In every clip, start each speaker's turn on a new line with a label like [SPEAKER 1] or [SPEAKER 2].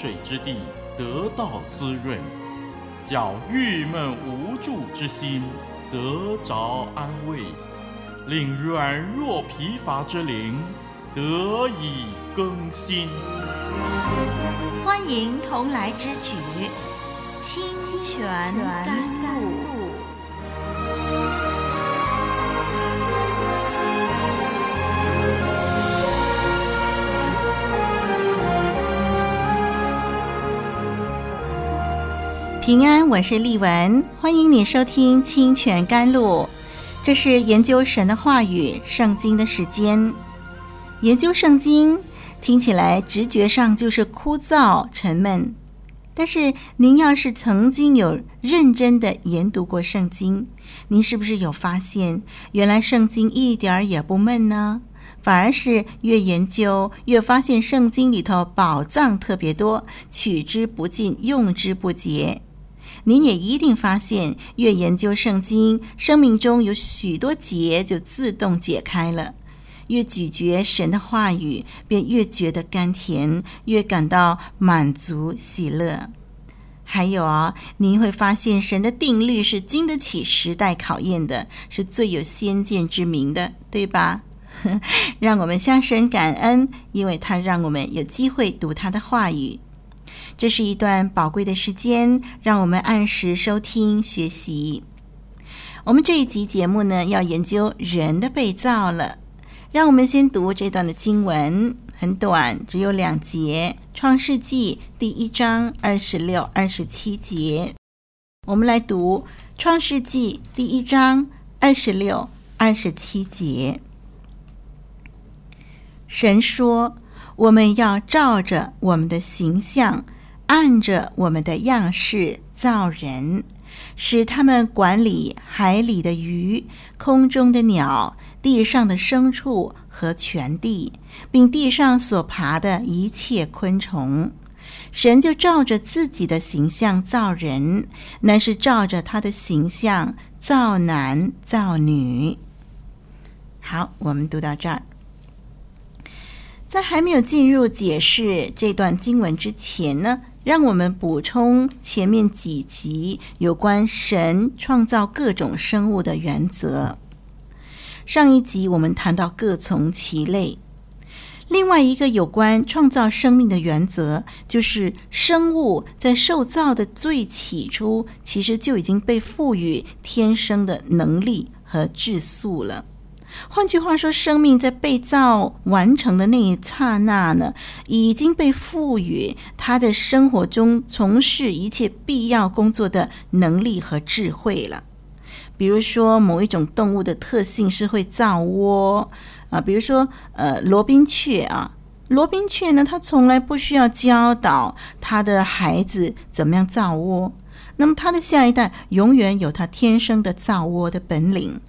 [SPEAKER 1] 水之地得到滋润，叫郁闷无助之心得着安慰，令软弱疲乏之灵得以更新。
[SPEAKER 2] 欢迎同来之曲，清泉甘露。平安，我是丽文，欢迎你收听清泉甘露。这是研究神的话语、圣经的时间。研究圣经听起来直觉上就是枯燥沉闷，但是您要是曾经有认真的研读过圣经，您是不是有发现，原来圣经一点儿也不闷呢？反而是越研究越发现圣经里头宝藏特别多，取之不尽，用之不竭。您也一定发现，越研究圣经，生命中有许多结就自动解开了。越咀嚼神的话语，便越觉得甘甜，越感到满足喜乐。还有啊，您会发现神的定律是经得起时代考验的，是最有先见之明的，对吧？让我们向神感恩，因为他让我们有机会读他的话语。这是一段宝贵的时间，让我们按时收听学习。我们这一集节目呢，要研究人的被造了。让我们先读这段的经文，很短，只有两节，《创世纪》第一章二十六、二十七节。我们来读《创世纪》第一章二十六、二十七节。神说：“我们要照着我们的形象。”按着我们的样式造人，使他们管理海里的鱼、空中的鸟、地上的牲畜和全地，并地上所爬的一切昆虫。神就照着自己的形象造人，乃是照着他的形象造男造女。好，我们读到这儿。在还没有进入解释这段经文之前呢，让我们补充前面几集有关神创造各种生物的原则。上一集我们谈到各从其类，另外一个有关创造生命的原则，就是生物在受造的最起初，其实就已经被赋予天生的能力和质素了。换句话说，生命在被造完成的那一刹那呢，已经被赋予他在生活中从事一切必要工作的能力和智慧了。比如说，某一种动物的特性是会造窝啊，比如说呃，罗宾雀啊，罗宾雀呢，它从来不需要教导它的孩子怎么样造窝，那么它的下一代永远有它天生的造窝的本领。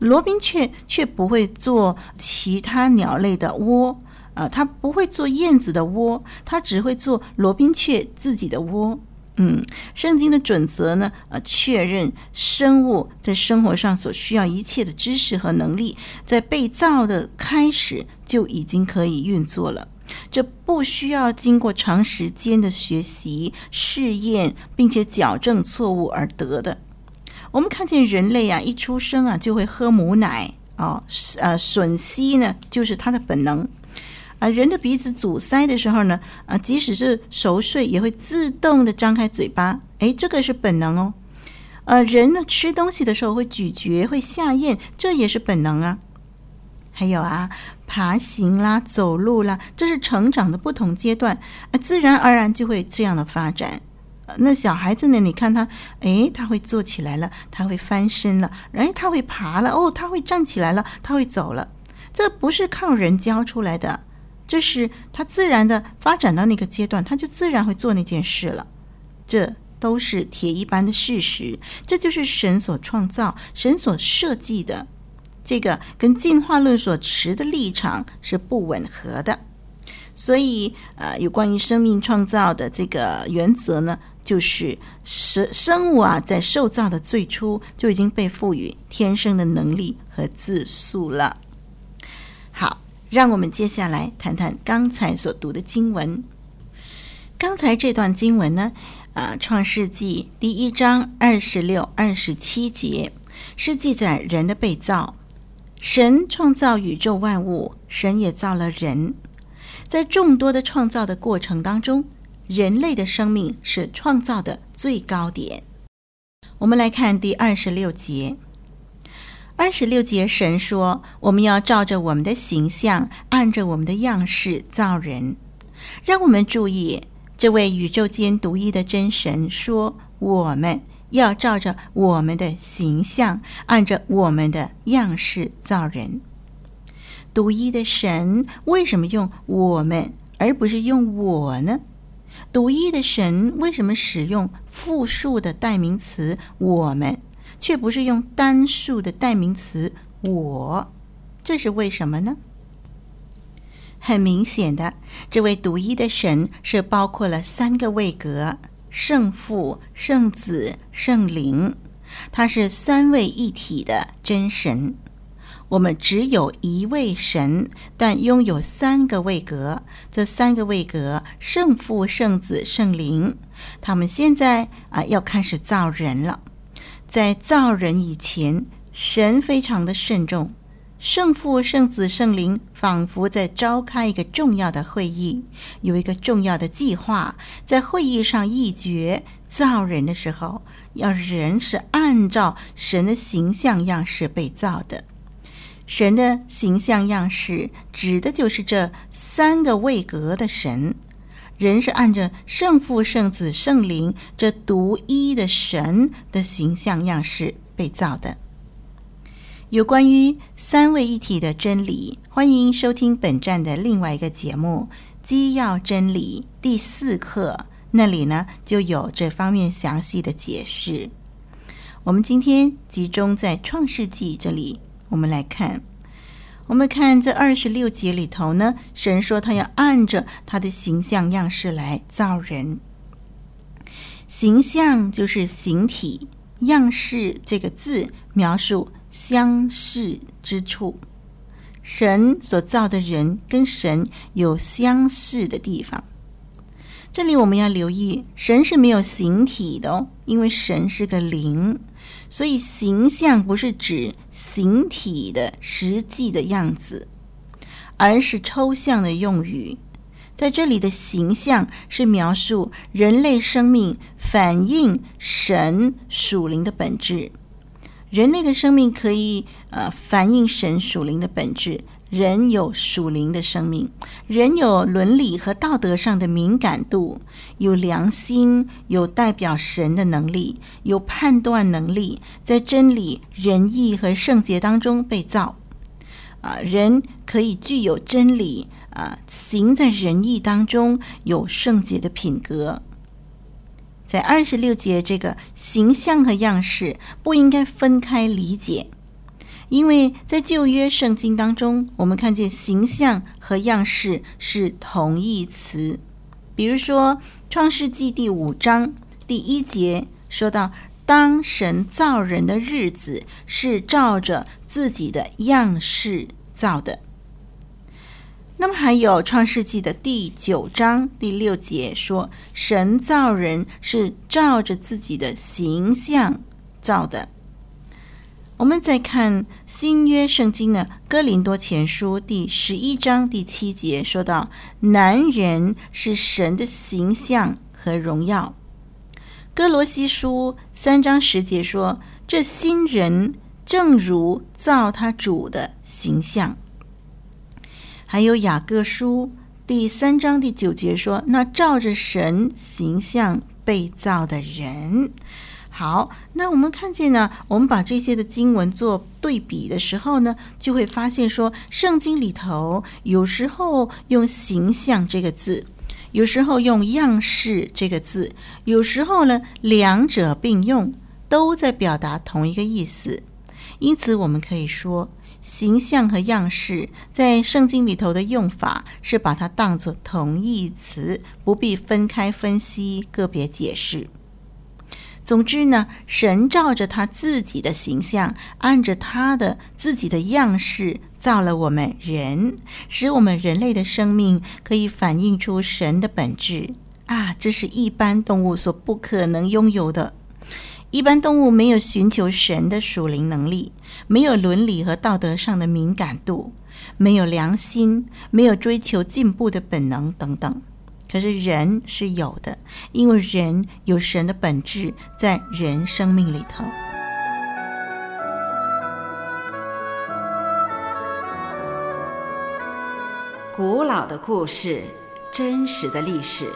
[SPEAKER 2] 罗宾雀却不会做其他鸟类的窝，啊，它不会做燕子的窝，它只会做罗宾雀自己的窝。嗯，圣经的准则呢，呃，确认生物在生活上所需要一切的知识和能力，在被造的开始就已经可以运作了，这不需要经过长时间的学习、试验，并且矫正错误而得的。我们看见人类啊，一出生啊就会喝母奶啊，呃，吮吸呢就是他的本能。啊人的鼻子阻塞的时候呢，啊，即使是熟睡也会自动的张开嘴巴，哎，这个是本能哦。呃，人呢吃东西的时候会咀嚼，会下咽，这也是本能啊。还有啊，爬行啦，走路啦，这是成长的不同阶段，啊，自然而然就会这样的发展。那小孩子呢？你看他，诶，他会坐起来了，他会翻身了，诶，他会爬了，哦，他会站起来了，他会走了。这不是靠人教出来的，这是他自然的发展到那个阶段，他就自然会做那件事了。这都是铁一般的事实，这就是神所创造、神所设计的。这个跟进化论所持的立场是不吻合的。所以，呃，有关于生命创造的这个原则呢，就是生生物啊，在受造的最初就已经被赋予天生的能力和自素了。好，让我们接下来谈谈刚才所读的经文，《刚才这段经文呢，啊，《创世纪》第一章二十六、二十七节是记载人的被造。神创造宇宙万物，神也造了人。在众多的创造的过程当中，人类的生命是创造的最高点。我们来看第二十六节。二十六节，神说：“我们要照着我们的形象，按着我们的样式造人。”让我们注意，这位宇宙间独一的真神说：“我们要照着我们的形象，按着我们的样式造人。”独一的神为什么用“我们”而不是用“我”呢？独一的神为什么使用复数的代名词“我们”？却不是用单数的代名词“我”，这是为什么呢？很明显的，这位独一的神是包括了三个位格：圣父、圣子、圣灵，他是三位一体的真神。我们只有一位神，但拥有三个位格。这三个位格：圣父、圣子、圣灵，他们现在啊要开始造人了。在造人以前，神非常的慎重。圣父、圣子、圣灵仿佛在召开一个重要的会议，有一个重要的计划。在会议上议决造人的时候，要人是按照神的形象样式被造的。神的形象样式指的就是这三个位格的神。人是按着圣父、圣子、圣灵这独一的神的形象样式被造的。有关于三位一体的真理，欢迎收听本站的另外一个节目《基要真理》第四课，那里呢就有这方面详细的解释。我们今天集中在创世纪这里，我们来看。我们看这二十六节里头呢，神说他要按着他的形象样式来造人。形象就是形体，样式这个字描述相似之处。神所造的人跟神有相似的地方。这里我们要留意，神是没有形体的哦，因为神是个灵。所以，形象不是指形体的实际的样子，而是抽象的用语。在这里的形象是描述人类生命反映神属灵的本质。人类的生命可以呃反映神属灵的本质。人有属灵的生命，人有伦理和道德上的敏感度，有良心，有代表神的能力，有判断能力，在真理、仁义和圣洁当中被造。啊，人可以具有真理，啊，行在仁义当中，有圣洁的品格。在二十六节，这个形象和样式不应该分开理解。因为在旧约圣经当中，我们看见形象和样式是同义词。比如说，《创世纪》第五章第一节说到：“当神造人的日子，是照着自己的样式造的。”那么还有《创世纪》的第九章第六节说：“神造人是照着自己的形象造的。”我们再看新约圣经的《哥林多前书》第十一章第七节，说到：“男人是神的形象和荣耀。”哥罗西书三章十节说：“这新人正如造他主的形象。”还有雅各书第三章第九节说：“那照着神形象被造的人。”好，那我们看见呢，我们把这些的经文做对比的时候呢，就会发现说，圣经里头有时候用形象这个字，有时候用样式这个字，有时候呢两者并用，都在表达同一个意思。因此，我们可以说，形象和样式在圣经里头的用法是把它当作同义词，不必分开分析，个别解释。总之呢，神照着他自己的形象，按着他的自己的样式造了我们人，使我们人类的生命可以反映出神的本质啊！这是一般动物所不可能拥有的。一般动物没有寻求神的属灵能力，没有伦理和道德上的敏感度，没有良心，没有追求进步的本能等等。可是人是有的，因为人有神的本质在人生命里头。
[SPEAKER 3] 古老的故事，真实的历史，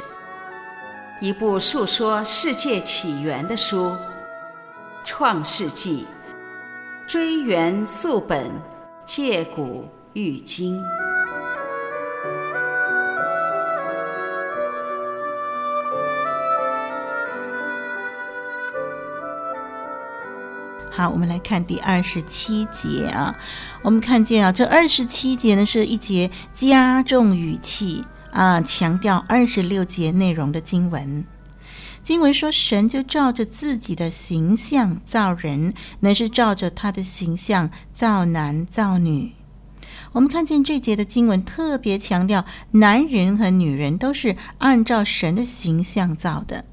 [SPEAKER 3] 一部述说世界起源的书，《创世纪》，追源溯本，借古喻今。
[SPEAKER 2] 好，我们来看第二十七节啊。我们看见啊，这二十七节呢是一节加重语气啊，强调二十六节内容的经文。经文说，神就照着自己的形象造人，乃是照着他的形象造男造女。我们看见这节的经文特别强调，男人和女人都是按照神的形象造的。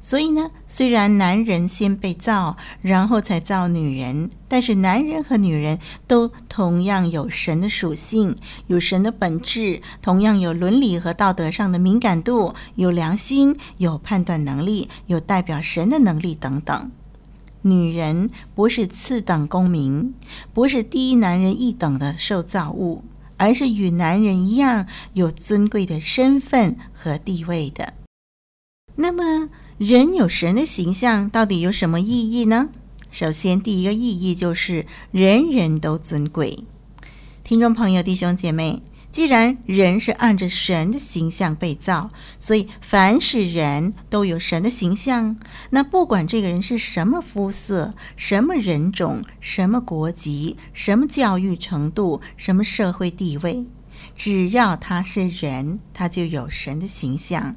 [SPEAKER 2] 所以呢，虽然男人先被造，然后才造女人，但是男人和女人都同样有神的属性，有神的本质，同样有伦理和道德上的敏感度，有良心，有判断能力，有代表神的能力等等。女人不是次等公民，不是低男人一等的受造物，而是与男人一样有尊贵的身份和地位的。那么，人有神的形象，到底有什么意义呢？首先，第一个意义就是人人都尊贵。听众朋友、弟兄姐妹，既然人是按着神的形象被造，所以凡是人都有神的形象。那不管这个人是什么肤色、什么人种、什么国籍、什么教育程度、什么社会地位，只要他是人，他就有神的形象。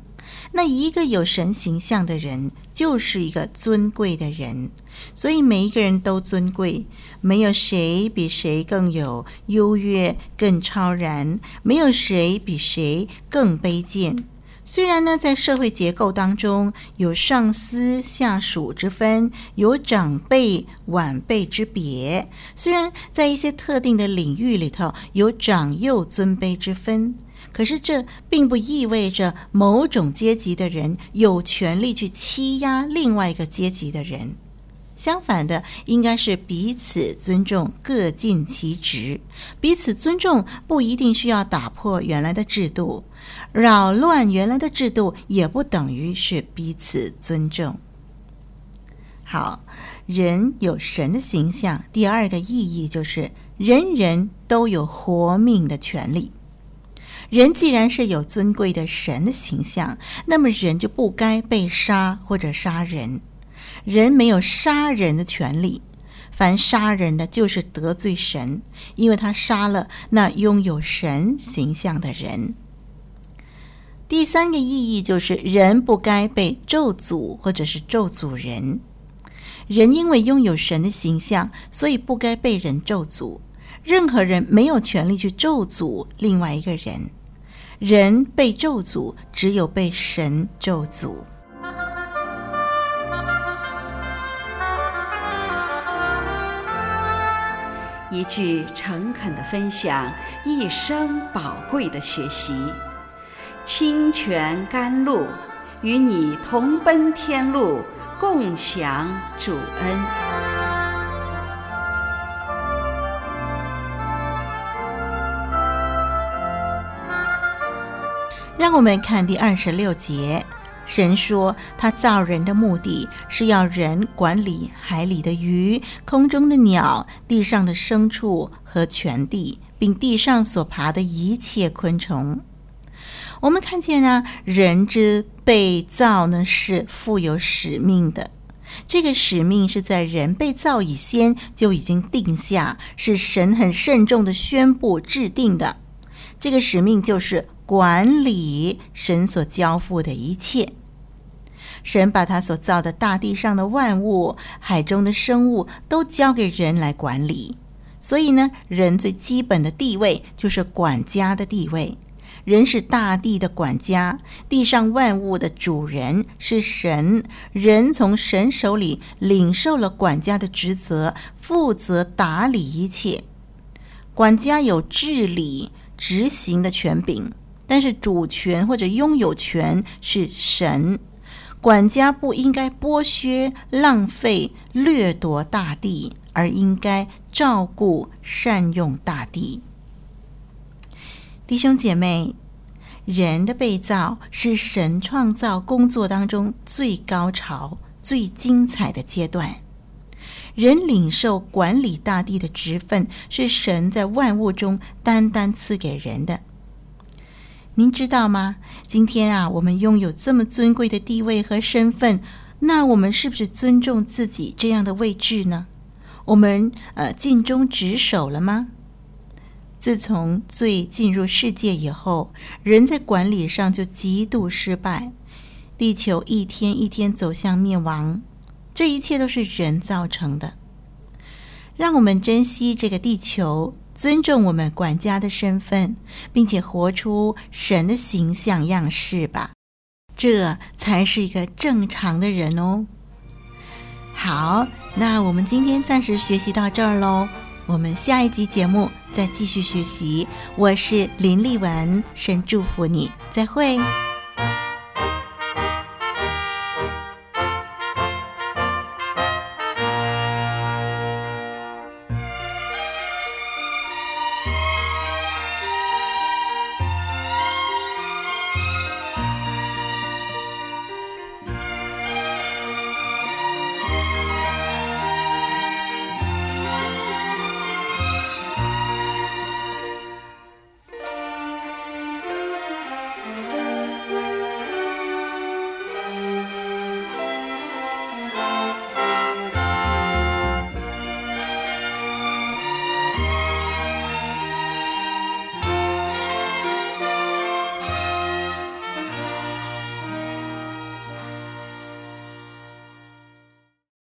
[SPEAKER 2] 那一个有神形象的人，就是一个尊贵的人，所以每一个人都尊贵，没有谁比谁更有优越、更超然，没有谁比谁更卑贱。虽然呢，在社会结构当中有上司下属之分，有长辈晚辈之别，虽然在一些特定的领域里头有长幼尊卑之分。可是，这并不意味着某种阶级的人有权利去欺压另外一个阶级的人。相反的，应该是彼此尊重，各尽其职。彼此尊重不一定需要打破原来的制度，扰乱原来的制度也不等于是彼此尊重。好，人有神的形象，第二个意义就是人人都有活命的权利。人既然是有尊贵的神的形象，那么人就不该被杀或者杀人。人没有杀人的权利，凡杀人的，就是得罪神，因为他杀了那拥有神形象的人。第三个意义就是，人不该被咒诅或者是咒诅人。人因为拥有神的形象，所以不该被人咒诅。任何人没有权利去咒诅另外一个人。人被咒诅，只有被神咒诅。
[SPEAKER 3] 一句诚恳的分享，一生宝贵的学习。清泉甘露，与你同奔天路，共享主恩。
[SPEAKER 2] 让我们看第二十六节，神说他造人的目的是要人管理海里的鱼、空中的鸟、地上的牲畜和全地，并地上所爬的一切昆虫。我们看见呢，人之被造呢是负有使命的，这个使命是在人被造以先就已经定下，是神很慎重的宣布制定的。这个使命就是。管理神所交付的一切，神把他所造的大地上的万物、海中的生物都交给人来管理。所以呢，人最基本的地位就是管家的地位。人是大地的管家，地上万物的主人是神。人从神手里领受了管家的职责，负责打理一切。管家有治理、执行的权柄，但是主权或者拥有权是神。管家不应该剥削、浪费、掠夺大地，而应该照顾、善用大地。弟兄姐妹，人的被造是神创造工作当中最高潮、最精彩的阶段。人领受管理大地的职分，是神在万物中单单赐给人的。您知道吗？今天啊，我们拥有这么尊贵的地位和身份，那我们是不是尊重自己这样的位置呢？我们呃尽忠职守了吗？自从罪进入世界以后，人在管理上就极度失败，地球一天一天走向灭亡，这一切都是人造成的。让我们珍惜这个地球。尊重我们管家的身份，并且活出神的形象样式吧，这才是一个正常的人哦。好，那我们今天暂时学习到这儿喽，我们下一集节目再继续学习。我是林丽文，神祝福你，再会。